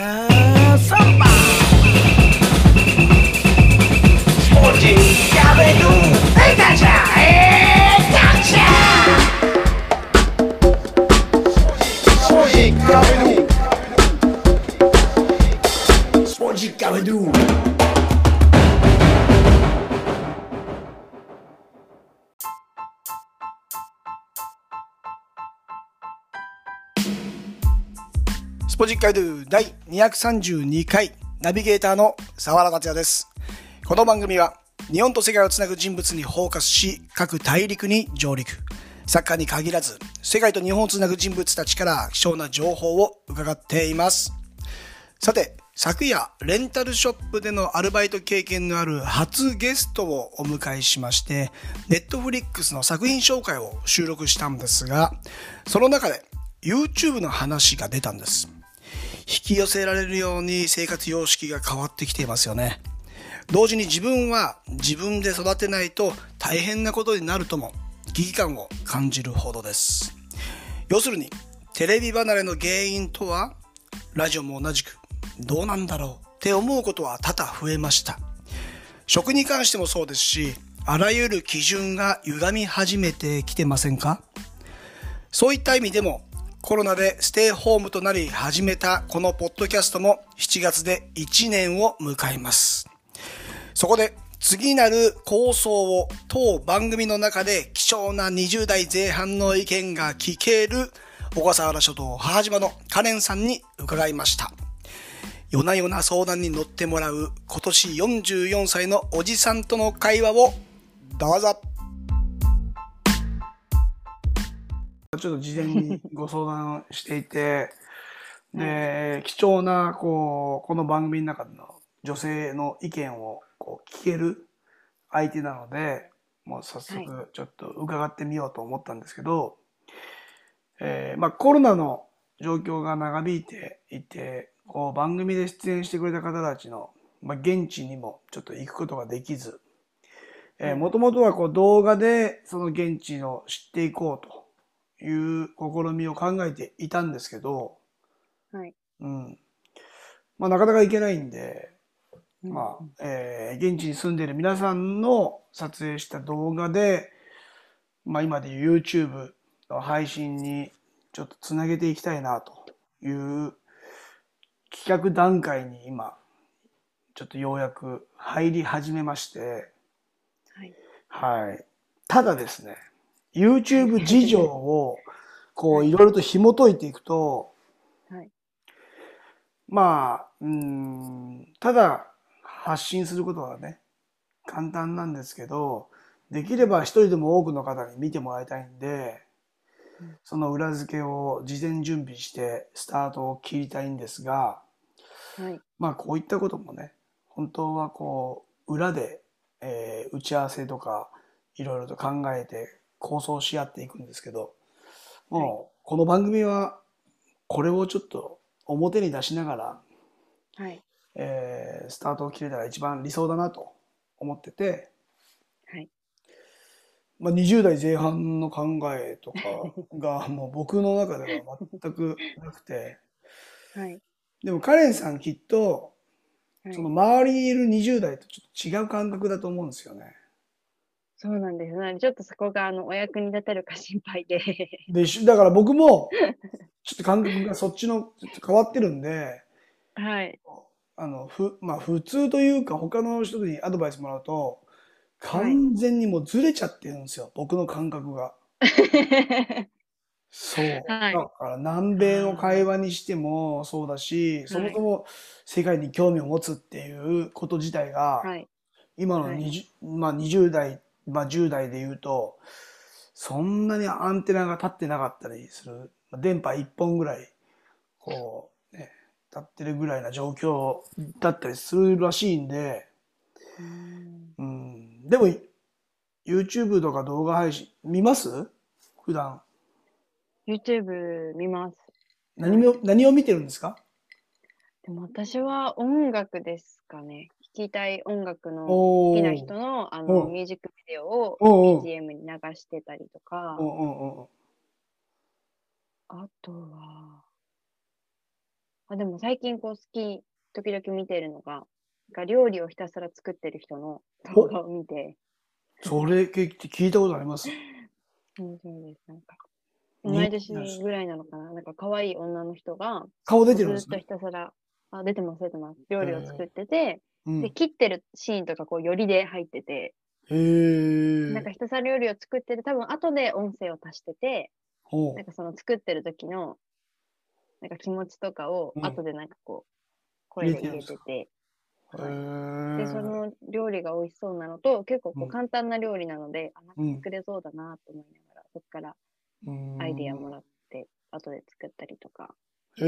Have somebody. スポジッカイドゥ第232回ナビゲーターの沢原達也です。この番組は日本と世界をつなぐ人物にフォーカスし各大陸に上陸。サッカーに限らず世界と日本をつなぐ人物たちから貴重な情報を伺っています。さて、昨夜、レンタルショップでのアルバイト経験のある初ゲストをお迎えしまして、ネットフリックスの作品紹介を収録したんですが、その中で YouTube の話が出たんです。引き寄せられるように生活様式が変わってきていますよね。同時に自分は自分で育てないと大変なことになるとも危機感を感じるほどです。要するに、テレビ離れの原因とは、ラジオも同じく、どうなんだろうって思うことは多々増えました。食に関してもそうですし、あらゆる基準が歪み始めてきてませんか？そういった意味でも、コロナでステイホームとなり始めたこのポッドキャストも7月で1年を迎えます。そこで次なる構想を当番組の中で貴重な20代前半の意見が聞ける小笠原諸島母島のカレンさんに伺いました。夜な夜な相談に乗ってもらう今年44歳のおじさんとの会話をどうぞ。ちょっと事前にご相談していて、で、貴重な、こう、この番組の中での女性の意見をこう聞ける相手なので、もう早速ちょっと伺ってみようと思ったんですけど、えーまあコロナの状況が長引いていて、こう番組で出演してくれた方たちの、まあ、現地にもちょっと行くことができず、えー、もともとはこう動画でその現地を知っていこうという試みを考えていたんですけど、はい。うん。まあなかなか行けないんで、うんまあ、えー現地に住んでいる皆さんの撮影した動画で、まあ今でいう YouTube の配信にちょっとつなげていきたいなという企画段階に今、ちょっとようやく入り始めまして、はい。はい。ただですね、YouTube 事情をこういろいろと紐解いていくと、はい。まあ、うーん、ただ発信することはね、簡単なんですけど、できれば一人でも多くの方に見てもらいたいんでうん、その裏付けを事前準備してスタートを切りたいんですが、はい。まあこういったこともね、本当はこう、裏で、えー打ち合わせとか、いろいろと考えて構想し合っていくんですけど、もう、この番組は、これをちょっと表に出しながら、はい。えースタートを切れたら一番理想だなと思ってて、はい。まあ、20代前半の考えとか がもう僕の中では全くなくて、はい。でもカレンさんきっと、はいその周りにいる20代とちょっと違う感覚だと思うんですよね。そうなんですね。ちょっとそこが、あの、お役に立てるか心配で。で、しだから僕も、ちょっと感覚がそっちの変わってるんで、はい。あの、ふ、まあ普通というか他の人にアドバイスもらうと、完全にもうずれちゃってるんですよ、僕の感覚が。そう。はいだから南米の会話にしてもそうだし、そもそも世界に興味を持つっていうこと自体が、はい。今のはい 20,、まあ、20代、まあ、10代で言うと、そんなにアンテナが立ってなかったりする。まあ電波1本ぐらい、こう、ね、立ってるぐらいな状況だったりするらしいんで、うんうん。でも、YouTube とか動画配信見ます？普段。YouTube 見ます。何を、何を見てるんですか？でも私は音楽ですかね。聴きたい音楽の好きな人のあおのうミュージックビデオをおうおう BGM に流してたりとかう、んうんうん。あとは、あでも最近こう好き、時々見てるのが、なんか料理をひたすら作ってる人の動画を見て、それ聞いたことあります。面白いです。なんか、人同い年ぐらいなのかななんか可愛い女の人が、顔出ずっとてるんですね。ひたすら、あ、出てます、出てます。料理を作ってて、うん、で、切ってるシーンとかこう、よりで入ってて、へえ。なんかひたすら料理を作ってて、多分後で音声を足してて、ほう。なんかその作ってる時の、なんか気持ちとかをうん。後でなんかこう、声で入れてて、へで、そえ。の料理が美味しそうなのと、結構こううん。簡単な料理なので、あ、なんうん。か作れそうだなと思いながら、そこからアイディアもらって、後で作ったりとか、へ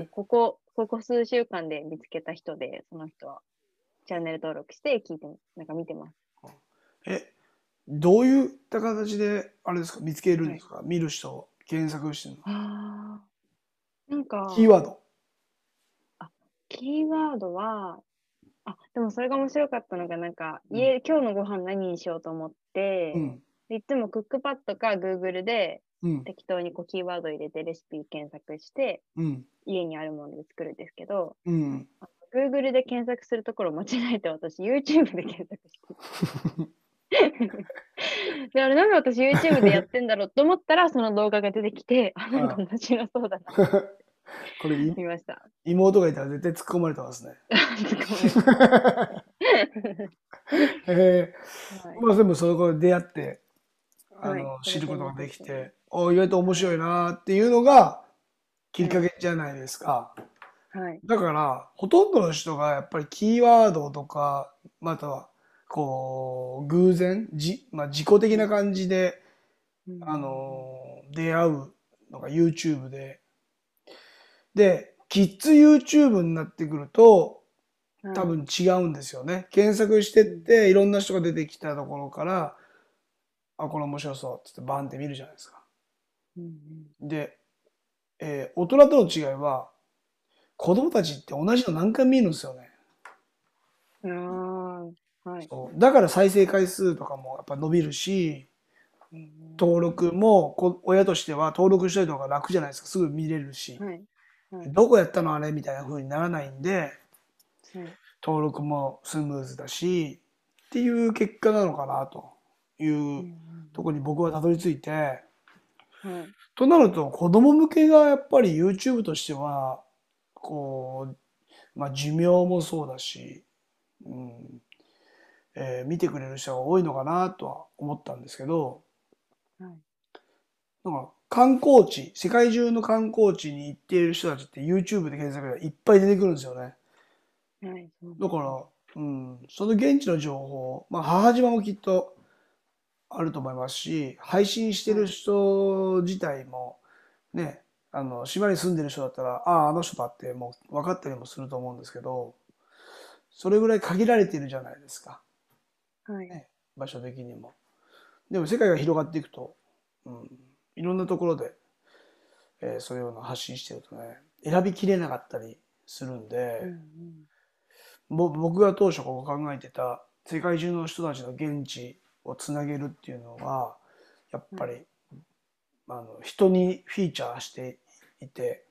え。ここ、ここ数週間で見つけた人で、その人はチャンネル登録して聞いて、なんか見てます。え、どういった形で、あれですか、見つけるんですか、見る人を検索してるの。ああ。なんか、キーワード。キーワードは、あ、でもそれが面白かったのが、なんか、うん家、今日のご飯何にしようと思って、うん。でいつもクックパッドか Google でうん。適当にこうキーワード入れてレシピ検索して、うん。家にあるもので作るんですけど、うん。Google で検索するところを間違えて私 YouTube で検索して。で、あれなんで私 YouTube でやってんだろうと思ったら、その動画が出てきて、あ、なんか面白そうだな、これ、い見ました。妹がいたら絶対突っ込まれてますね。えはいー、まあでもそこで出会って、あの、はい知ることができそれでて、お意外と面白いなっていうのがきっかけじゃないですか。はい。だから、ほとんどの人がやっぱりキーワードとか、または、こう、偶然、じ、まあ、自己的な感じで、うんあのー出会うのが YouTube で、で、キッズ YouTube になってくると、はい多分違うんですよね。検索してって、いろんな人が出てきたところから、あ、これ面白そうっつってバンって見るじゃないですか。うんで、えー大人との違いは、子供たちって同じの何回見るんですよね。はい。だから再生回数とかもやっぱ伸びるし、うん登録もこ親としては登録したりとか楽じゃないですか。すぐ見れるし。はい。はい。どこやったのあれみたいな風にならないんで、はい登録もスムーズだし、っていう結果なのかなといううんところに僕はたどり着いて、はい。となると子供向けがやっぱり YouTube としては、こう、まあ寿命もそうだし、うん、えー見てくれる人が多いのかなとは思ったんですけど、はいなんか観光地、世界中の観光地に行っている人たちって YouTube で検索でいっぱい出てくるんですよね。はい。だから、うん、その現地の情報、まあ、母島もきっとあると思いますし、配信してる人自体も、ね、あの、島に住んでる人だったら、ああ、あの人だってもう分かったりもすると思うんですけど、それぐらい限られているじゃないですか。はい。ね場所的にも。でも世界が広がっていくと、うん、いろんなところで、えーそういうのを発信してるとね、選びきれなかったりするんで、うんうんぼ僕が当初こう考えてた世界中の人たちの現地をつなげるっていうのはやっぱり、あの人にフィーチャーしていて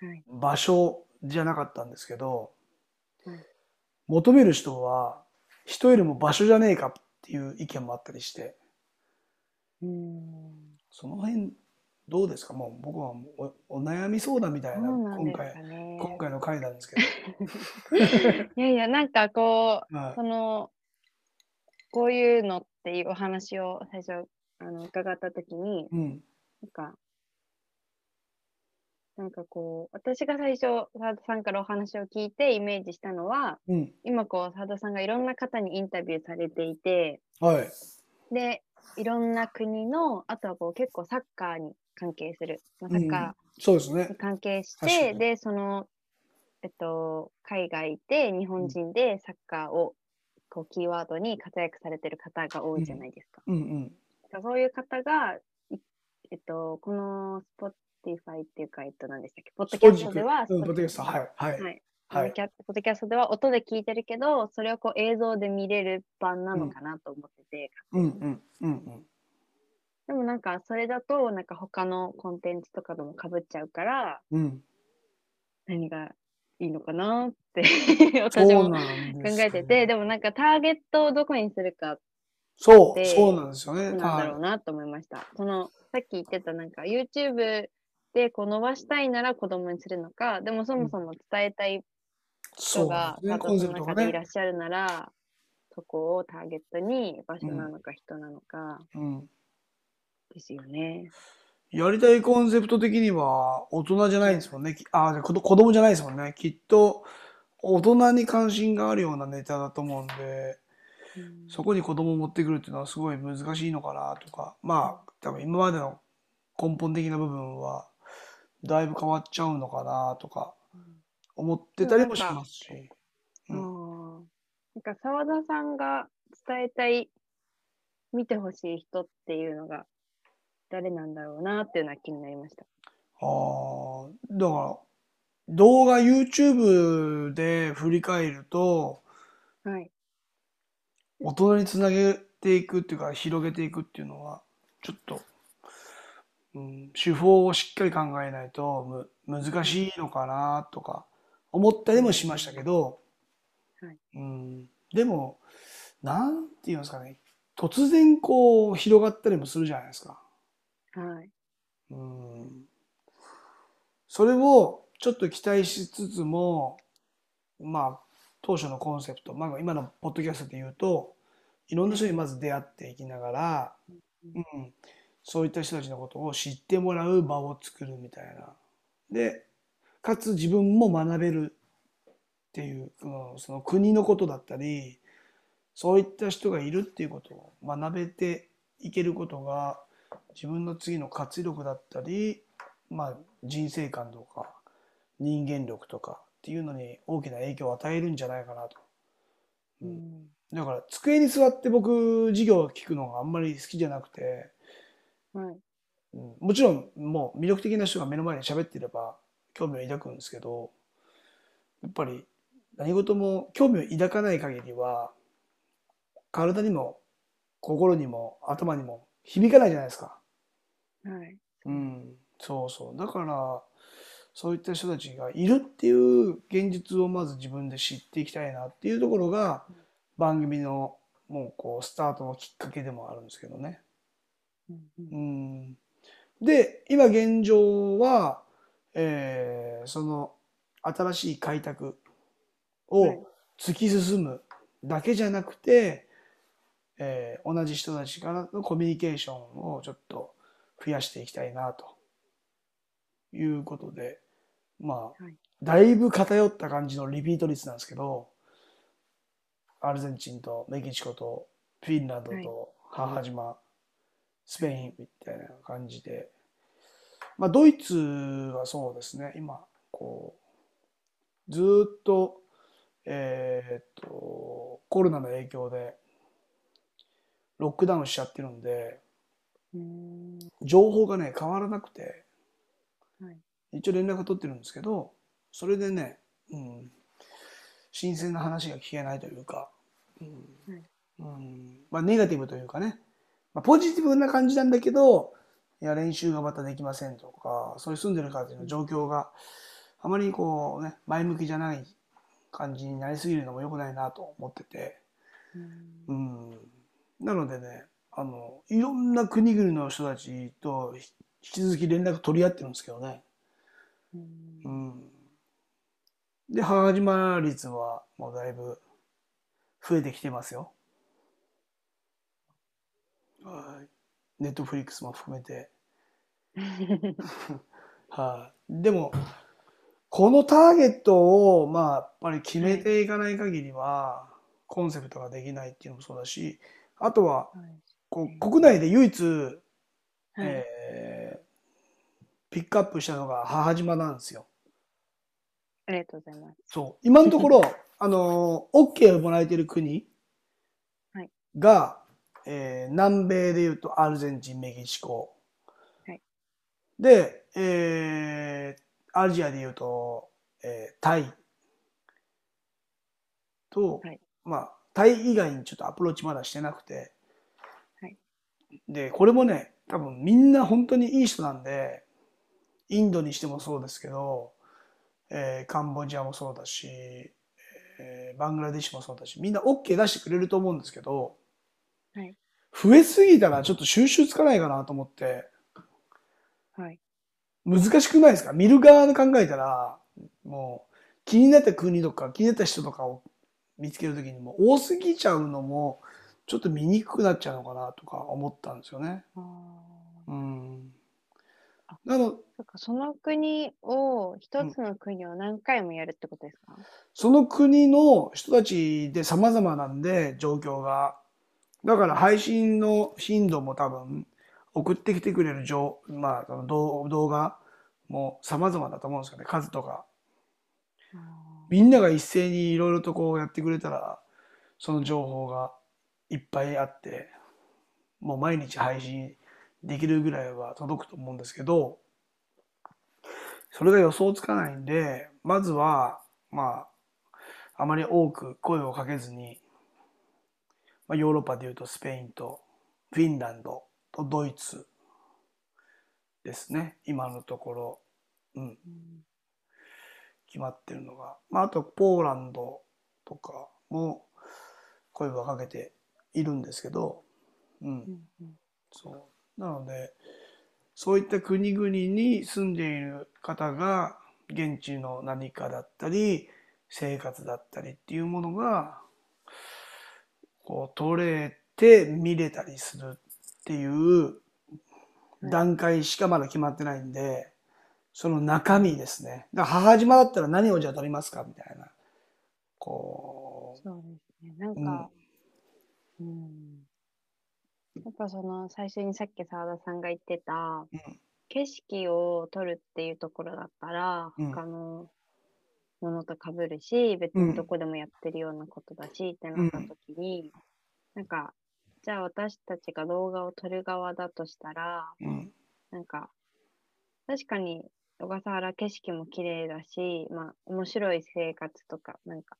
はい。場所じゃなかったんですけど、はい求める人は人よりも場所じゃねえかっていう意見もあったりして。うん。その辺どうですか？もう僕はもうおお悩み相談みたいなそうなんです今回。今回の回なんですけど、いやいや、なんかこう、はい。その、こういうのっていうお話を最初、あの、伺ったときに、うん。なんか、なんかこう、私が最初、澤田さんからお話を聞いてイメージしたのは、うん。今こう、澤田さんがいろんな方にインタビューされていて、はい。で、いろんな国の、あとはこう結構サッカーに関係する、まあ、サッカそうですね。ーに関係して、に。で、その、えっと、海外で日本人でサッカーをこうキーワードに活躍されてる方が多いじゃないですか。うんうん。だからそういう方が、いえっと、この Spotify っていうか、えっと、何でしたっけ、ポッドキャストでは、うん、ポッドキャスト、はい、はい、はい。はいポッドキャストでは音で聞いてるけど、それをこう映像で見れる版なのかなと思ってて、うんうんうんうん。でもなんかそれだと、なんか他のコンテンツとかともかぶっちゃうから、うん。何がいいのかなって 私も考えてて、でもなんかターゲットをどこにするかそう、でそうなんですよね。なんだろうなと思いました。そのさっき言ってたなんか YouTube でこう伸ばしたいなら子供にするのか、でもそもそも伝えたい人がですね、パーコンセプトがトの中でいらね。っしゃるなら、そこをターゲットに場所なのか人なのかうん。ですよね。やりたいコンセプト的には大人じゃないんですもんね。きあ、じゃあ子供子供じゃないですもんね。きっと大人に関心があるようなネタだと思うんで、うんそこに子供を持ってくるっていうのはすごい難しいのかなとか、まあ、多分今までの根本的な部分はだいぶ変わっちゃうのかなとか思ってたりもしますし。ううんんなんか澤田さんが伝えたい見てほしい人っていうのが誰なんだろうなっていうのは気になりました。ああ、だから動画 YouTube で振り返ると、はい。大人につなげていくっていうか広げていくっていうのはちょっと、うん、手法をしっかり考えないとむ難しいのかなとか思ったりもしましたけど、はい。うん、でもなんていうんですかね突然こう広がったりもするじゃないですか。はい。うん、それをちょっと期待しつつもまあ当初のコンセプト、まあ、今のポッドキャストで言うといろんな人にまず出会っていきながら、うん、そういった人たちのことを知ってもらう場を作るみたいな。でかつ自分も学べるっていうその国のことだったりそういった人がいるっていうことを学べていけることが自分の次の活力だったり、まあ、人生観とか人間力とかっていうのに大きな影響を与えるんじゃないかなと。ううんん。だから机に座って僕授業を聞くのがあんまり好きじゃなくて、はい。うんもちろんもう魅力的な人が目の前で喋っていれば興味を抱くんですけどやっぱり何事も興味を抱かない限りは体にも心にも頭にも響かないじゃないですか。はい。うん、そうそう。だから、そういった人たちがいるっていう現実をまず自分で知っていきたいなっていうところが番組のもうこうスタートのきっかけでもあるんですけどね。うんで、今現状は、えーその新しい開拓はい。を突き進むだけじゃなくて、えー同じ人たちからのコミュニケーションをちょっと増やしていきたいなということで、まあ、はい。だいぶ偏った感じのリピート率なんですけど、アルゼンチンとメキシコとフィンランドはい。と母島、スペインみたいな感じで、まあ、ドイツはそうですね、今、こう、ずーっと、えーっと、コロナの影響で、ロックダウンしちゃってるんで、うん情報がね、変わらなくて、はい。一応連絡取ってるんですけど、それでね、うん、新鮮な話が聞けないというか、うんはい。うんまあ、ネガティブというかね、まあ、ポジティブな感じなんだけど、いや、練習がまたできませんとか、そういう住んでる方の状況があまりこうね、前向きじゃない感じになりすぎるのも良くないなと思ってて、うんうん、なのでね、あの、いろんな国々の人たちとひ引き続き連絡取り合ってるんですけどね。うんうん。で、母島率はもうだいぶ増えてきてますよ。はい。ネットフリックスも含めて。はい。でも、このターゲットを、まあ、やっぱり決めていかない限りは、コンセプトができないっていうのもそうだし、あとは、はいこう国内で唯一、はいえーピックアップしたのが母島なんですよ。ありがとうございます。そう。今のところ、あの、OK をもらえてる国はいが、えー南米でいうとアルゼンチン、メキシコ。はい。で、えーアジアでいうと、えータイ。と、はい。まあ、タイ以外にちょっとアプローチまだしてなくて、はい。で、これもね、多分みんな本当にいい人なんで、インドにしてもそうですけど、えーカンボジアもそうだし、えーバングラデシュもそうだし、みんな OK 出してくれると思うんですけど、はい増えすぎたらちょっと収集つかないかなと思って、はい。難しくないですか？見る側で考えたら、もう気になった国とか気になった人とかを見つけるときにも多すぎちゃうのもちょっと見にくくなっちゃうのかなとか思ったんですよね。うんあ。なの、その国を、一つの国を何回もやるってことですか、その国の人たちで様々なんで、状況が。だから配信の頻度も多分、送ってきてくれる情、まあ、その動動画も様々だと思うんですよね。数とか。あみんなが一斉にいろいろとこうやってくれたら、その情報がいっぱいあって、もう毎日配信できるぐらいは届くと思うんですけど、それが予想つかないんで、まずは、まあ、あまり多く声をかけずに、まあ、ヨーロッパでいうとスペインとフィンランドとドイツですね、今のところ。うん。決まってるのが、まあ、あとポーランドとかも声をかけているんですけど、うん、うんうんそう。なので、そういった国々に住んでいる方が、現地の何かだったり、生活だったりっていうものが、こう、取れて見れたりするっていう段階しかまだ決まってないんで、その中身ですね。だから母島だったら何をじゃあ取りますかみたいな。こそうですね。なんう、うんか、、うん。やっぱその最初にさっき澤田さんが言ってた、うん景色を撮るっていうところだったら、うん他のものと被るし、別うん。にどこでもやってるようなことだし、ってなった時に、なんか、じゃあ私たちが動画を撮る側だとしたら、うん、なんか、確かに小笠原景色も綺麗だし、まあ、面白い生活とか、なんか、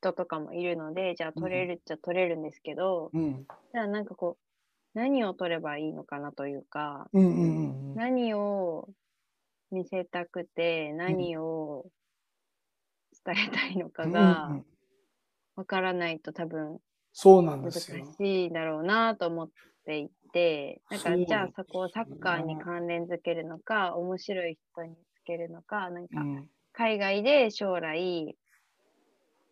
人とかもいるので、じゃあ撮れるっちゃ撮れるんですけど、うん、じゃあなんかこう、何を撮ればいいのかなというか、うん、うん、うん、何を見せたくて、何を伝えたいのかがんわからないと多分そうなん難しですよ。いだろうなと思っていて、なんかそうじゃあそこをサッカーにうん関連づけるのか、面白い人につけるのか、なんかうん、海外で将来、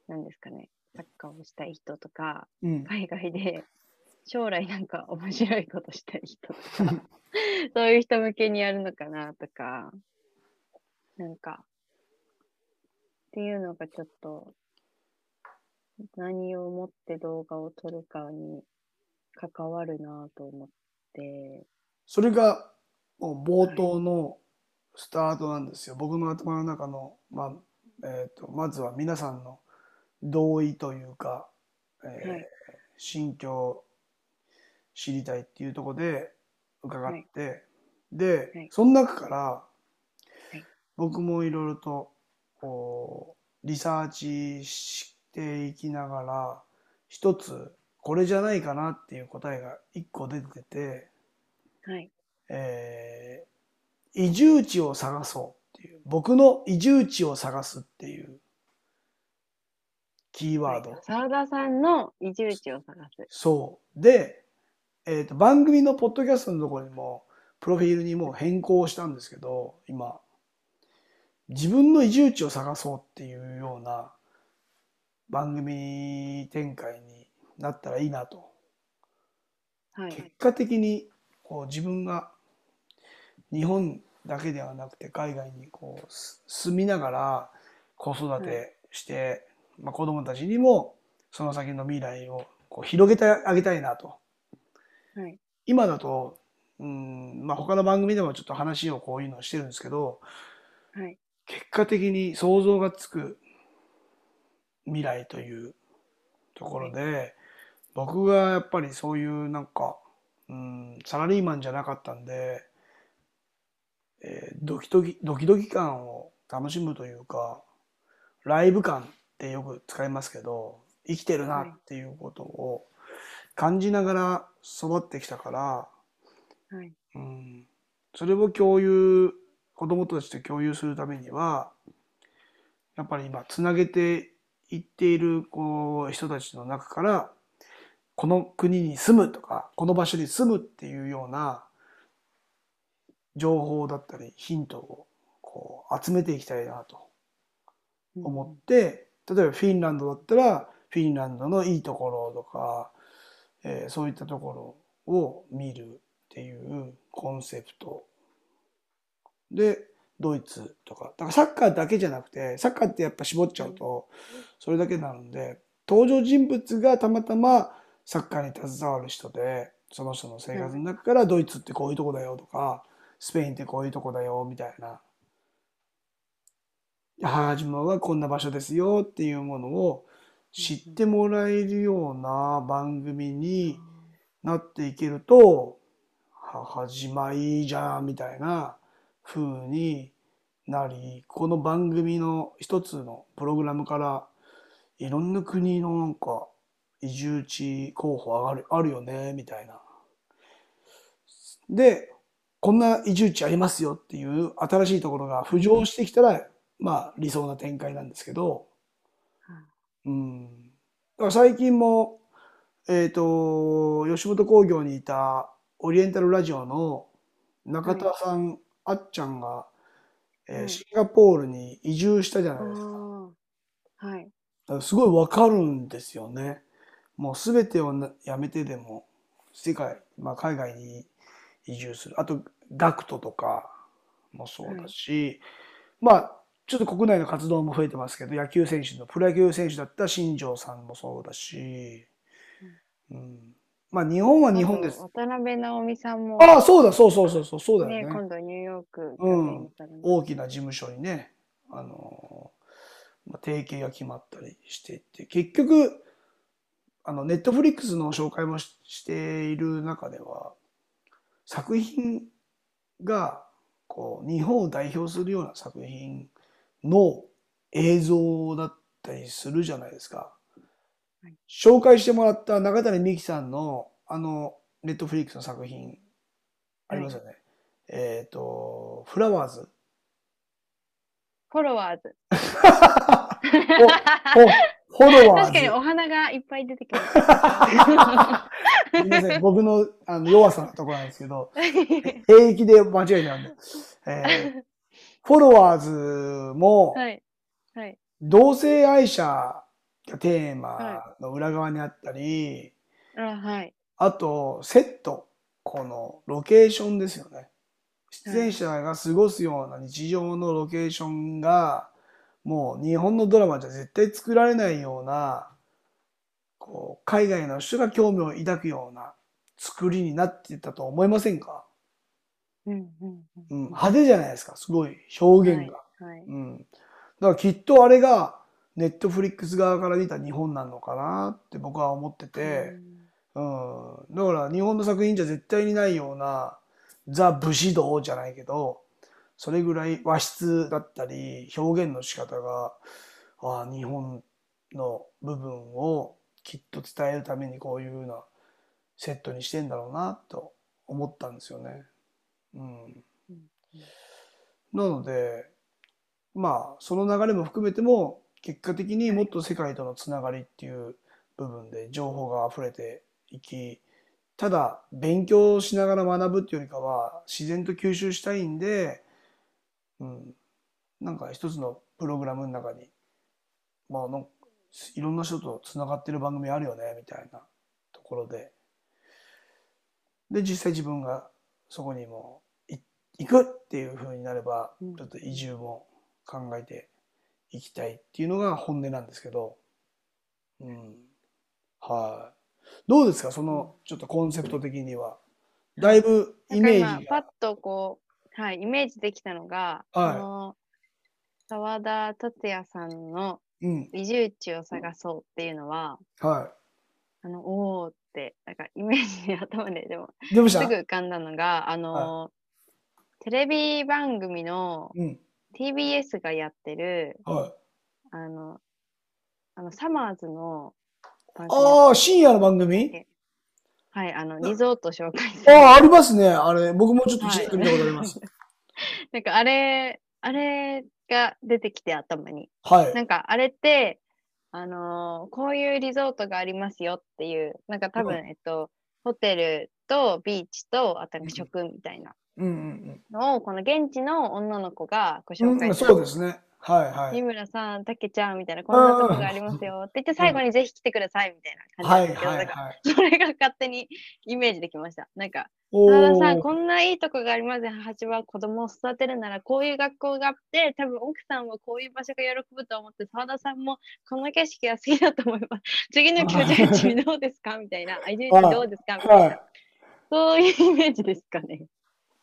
なんですかね、サッカーをしたい人とか、うん、海外で将来なんか面白いことしたい人とか、そういう人向けにやるのかなとか、なんか、っていうのがちょっと、何をもって動画を撮るかに関わるなと思って、それがもう冒頭のスタートなんですよ。僕の頭の中の、まあえー、とまずは皆さんの同意というか、えーはい。心境を知りたいっていうところで伺って、はい。で、はい。その中から、い。僕もいろいろとこうリサーチしていきながら一つこれじゃないかなっていう答えが一個出てて、はい。えー移住地を探そうっていう、僕の移住地を探すっていうキーワード。澤田さんの移住地を探す。そう。で、えっ、と、番組のポッドキャストのところにも、プロフィールにもう変更したんですけど、今、自分の移住地を探そうっていうような番組展開になったらいいなと。はい。結果的にこう自分が日本だけではなくて海外にこうす住みながら子育てして、まあ、子供たちにもその先の未来をこう広げてあげたいなと。はい。今だと、うんまあ、他の番組でもちょっと話をこういうのをしてるんですけどはい。結果的に想像がつく未来というところで、僕がやっぱりそういうなんか、うん、サラリーマンじゃなかったんで、えードキドキ、ドキドキ感を楽しむというか、ライブ感ってよく使いますけど、生きてるなっていうことを感じながら育ってきたから、はい。うん、それを共有、子供たちと共有するためには、やっぱり今つなげていっているこう人たちの中からこの国に住むとかこの場所に住むっていうような情報だったりヒントをこう集めていきたいなと思って、例えばフィンランドだったらフィンランドのいいところとか、えーそういったところを見るっていうコンセプトでドイツとか。だからサッカーだけじゃなくてサッカーってやっぱ絞っちゃうとそれだけなので登場人物がたまたまサッカーに携わる人でその人の生活の中からドイツってこういうとこだよとかスペインってこういうとこだよみたいな。母島はこんな場所ですよっていうものを知ってもらえるような番組になっていけると母島いいじゃんみたいな風になりこの番組の一つのプログラムからいろんな国のなんか移住地候補上がるあるよねみたいな。でこんな移住地ありますよっていう新しいところが浮上してきたらまあ理想な展開なんですけど、うん。だから最近も、えっ、と、吉本興業にいたオリエンタルラジオの中田さん、あっちゃんが、えーはいシンガポールに移住したじゃあないですか。あはい。だからすごいわかるんですよね。もうすべてをなやめてでも、世界、まあ海外に移住する。あと、ガクトとかもそうだし、まあ、ちょっと国内の活動も増えてますけど、野球選手の、プロ野球選手だった新庄さんもそうだし、うん。まあ日本は日本です。渡辺直美さんも、ああ、そうだ、そうそうそうそう、そうだね、よね。今度ニューヨークうん大きな事務所にね、あの、まあ、提携が決まったりしていって、結局、あの、ネットフリックスの紹介もししている中では、作品が、こう、日本を代表するような作品の映像だったりするじゃないですかはい。紹介してもらった中谷美紀さんの、あの、ネットフリックスの作品、ありますよね。えっ、と、フラワーズ。フォロワーズ。フォロワーズ。確かにお花がいっぱい出てきます。すみません、僕のあの弱さのところなんですけど、平気で間違いなんで。えー フォロワーズも、はい。はい。同性愛者がテーマの裏側にあったり、あ、はい。あと、セット、このロケーションですよね。出演者が過ごすような日常のロケーションが、もう日本のドラマじゃ絶対作られないような、こう、海外の人が興味を抱くような作りになってたと思いませんか？うんうんうん、派手じゃないですか、すごい表現が。はい。うん。だからきっとあれが、ネットフリックス側から見た日本なのかなって僕は思ってて、うん。だから日本の作品じゃ絶対にないようなザ・武士道じゃないけど、それぐらい和室だったり表現の仕方が、ああ、日本の部分をきっと伝えるためにこういうふうなセットにしてんだろうなと思ったんですよね。うん。なので、まあ、その流れも含めても、結果的にもっと世界とのつながりっていう部分で情報が溢れていき、ただ勉強しながら学ぶっていうよりかは自然と吸収したいんで、うん、なんか一つのプログラムの中に、まあの、いろんな人とつながってる番組あるよね、みたいなところで。で、実際自分がそこにもい行くっていう風になれば、うん。ちょっと移住も考えていきたいっていうのが本音なんですけど、うん。はい。どうですか？その、ちょっとコンセプト的には。だいぶイメージなんか今パッが。とこう、はい、イメージできたのが、はいあの、沢田達也さんのうん。移住地を探そうっていうのは、はあの、おーって、なんかイメージで頭ででも、すぐ浮かんだのが、あの、テレビ番組のうん。TBS がやってる、はい。あの、あの、サマーズの番組ああ、深夜の番組？はい、あの、リゾート紹介する。ああ、ありますね。あれ、僕もちょっと一時見たことあります。なんかあれ、あれが出てきて頭に。はい。なんかあれって、あのーこういうリゾートがありますよっていう、なんか多分、うんえっと、ホテルとビーチと、あとなんか食みたいなのを、この現地の女の子がごうん。うん、紹介してそうですね。はいはい。三村さん、たけちゃんみたいな、こんなとこがありますよって言って、最後にぜひ来てくださいみたいなはい感じですけど、はないはい。それが勝手にイメージできました。なんか、お澤田さん、ーこんないいとこがありますよ。母は子供を育てるなら、こういう学校があって、多分奥さんはこういう場所が喜ぶと思って、澤田さんもこの景色が好きだと思います。次の居住地どうですかみたいな。あ、居住地どうですかみたいは。ないそういうイメージですかね。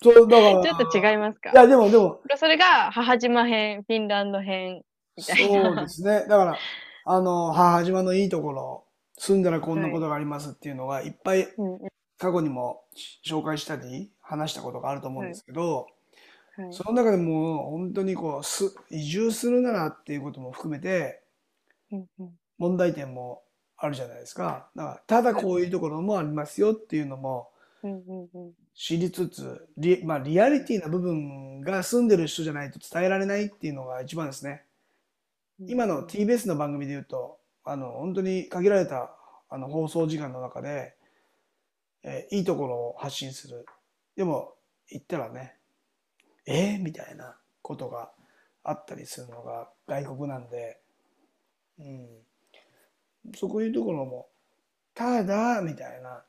そう、だから。ちょっと違いますか？いや、でも、でも、それが母島編、フィンランド編みたいな。そうですね。だから、あの、母島のいいところ、住んだらこんなことがありますっていうのが、いっぱい過去にも紹介したり、話したことがあると思うんですけど、はいその中でも、本当にこう、す、移住するならっていうことも含めて、問題点もあるじゃないですか。だから、ただこういうところもありますよっていうのも知りつつ、リ、まあ、リアリティな部分が住んでる人じゃないと伝えられないっていうのが一番ですね。今の TBS の番組で言うと、あの、本当に限られたあの放送時間の中で、えーいいところを発信する。でも、言ったらね、えー、みたいなことがあったりするのが外国なんで、うん。そういうところも、ただ、みたいな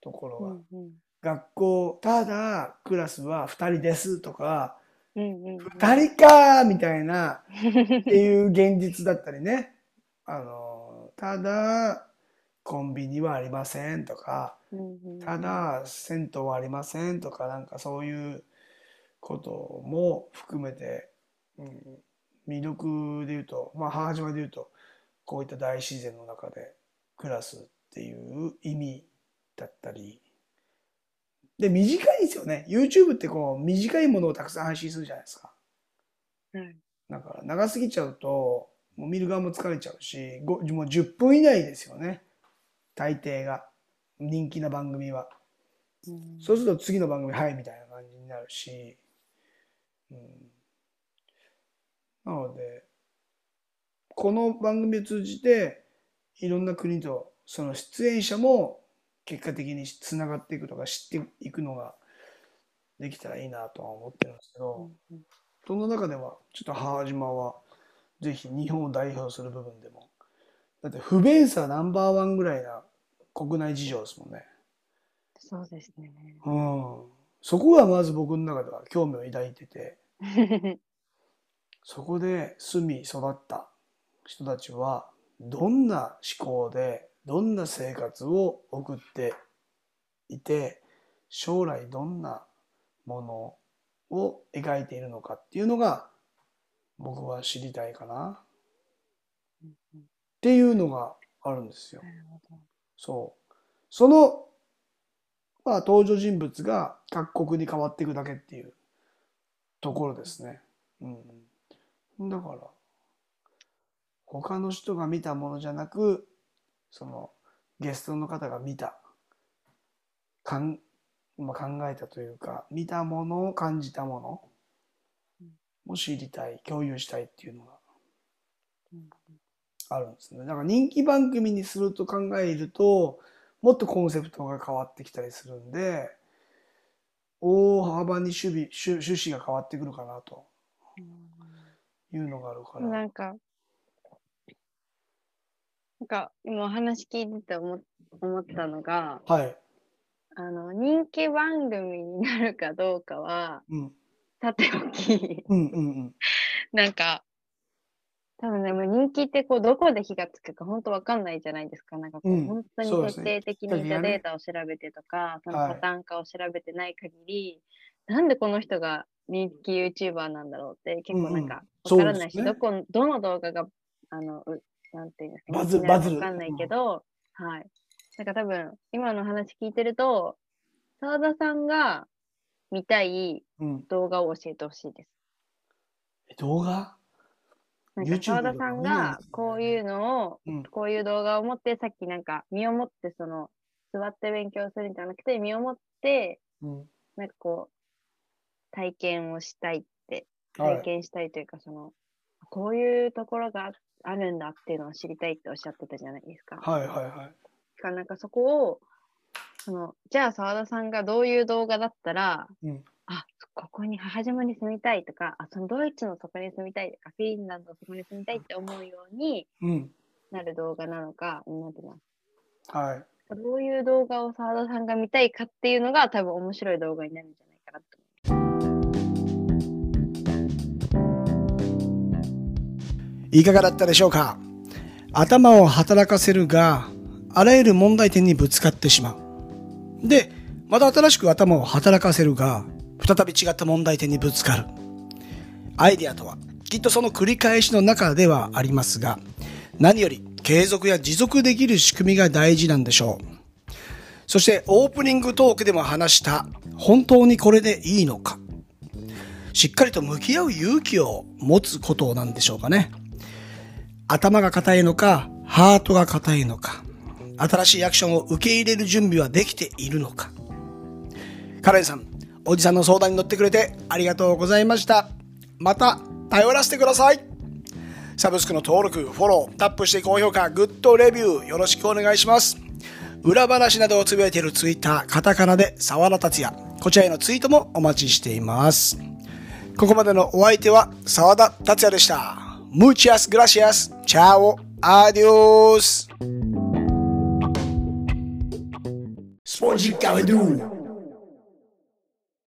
ところが、うんうん。学校、ただ、クラスは2人ですとか、うんうんうん。2人かーみたいな、っていう現実だったりね。あの、ただ、コンビニはありませんとか、ただ、銭湯はありませんとか、なんかそういうことも含めて、うん、魅力で言うと、まあ、母島で言うと、こういった大自然の中で暮らすっていう意味だったり、で、短いですよね。YouTube ってこう、短いものをたくさん配信するじゃないですか。はいだから長すぎちゃうと、もう見る側も疲れちゃうし、ごもう10分以内ですよね。大抵が。人気な番組は。うんそうすると次の番組、はい、みたいな感じになるし。うん、なので、この番組を通じて、いろんな国とその出演者も結果的につながっていくとか知っていくのができたらいいなとは思ってるんですけど、うんうんその中では、ちょっと母島は、ぜひ日本を代表する部分でも。だって不便さナンバーワンぐらいな国内事情ですもんね。そうですね。うん。そこがまず僕の中では興味を抱いてて、そこで住み育った人たちは、どんな思考で、どんな生活を送っていて、将来どんなものを描いているのかっていうのが、僕は知りたいかなっていうのがあるんですよ。そう。その、まあ、登場人物が各国に変わっていくだけっていうところですね。うん。だから、他の人が見たものじゃなく、その、ゲストの方が見た、かん、まあ、考えたというか、見たものを感じたものを知りたい、共有したいっていうのがうんあるんですね。だから人気番組にすると考えると、もっとコンセプトが変わってきたりするんで、大幅に守備、趣趣旨が変わってくるかなというのがあるから。なんか、なんか今お話聞いてて思っ思ったのが、はい。あの、人気番組になるかどうかは、うん。さておき、うんうんうん。なんか、多分ね、もう人気ってこう、どこで火がつくか本当わかんないじゃないですか。なんかこう、うん本当に徹底的にデータを調べてとか、そのはいパターン化を調べてない限り、なんでこの人が人気 YouTuber なんだろうって結構なんかうんうんわからないし、そうですねどこ、どの動画が、あの、うなんていうんですか、バズ人気になるかバズるわかんないけど、はい。なんか多分、今の話聞いてると、澤田さんが見たいうん。動画を教えてほしいです。え動画？なん澤田さんがこういうのを、うん。こういう動画を持って、さっきなんか身をもってその、座って勉強するんじゃなくて、身をもって、うん。なんかこう、体験をしたいって体験したいというか、その、こういうところがあるんだっていうのを知りたいっておっしゃってたじゃないですか。はいはいはい。かなんかそこを、その、じゃあ澤田さんがどういう動画だったら、うんあ、ここに母島に住みたいとか、あ、そのドイツのそこに住みたいとか、フィンランドのそこに住みたいって思うようにうん。なる動画なのか、なんていうのはい。どういう動画を澤田さんが見たいかっていうのが多分面白い動画になるんじゃないかなといかがだったでしょうか？頭を働かせるが、あらゆる問題点にぶつかってしまう。で、また新しく頭を働かせるが、再び違った問題点にぶつかる。アイデアとは、きっとその繰り返しの中ではありますが、何より継続や持続できる仕組みが大事なんでしょう。そしてオープニングトークでも話した、本当にこれでいいのか。しっかりと向き合う勇気を持つことなんでしょうかね。頭が硬いのか、ハートが硬いのか、新しいアクションを受け入れる準備はできているのか。カレンさん、おじさんの相談に乗ってくれてありがとうございました。また、頼らせてください。サブスクの登録、フォロー、タップして高評価、グッドレビュー、よろしくお願いします。裏話などをつぶやいているツイッター、カタカナで沢田達也。こちらへのツイートもお待ちしています。ここまでのお相手は沢田達也でした。Muchas gracias. Chao. Caldo.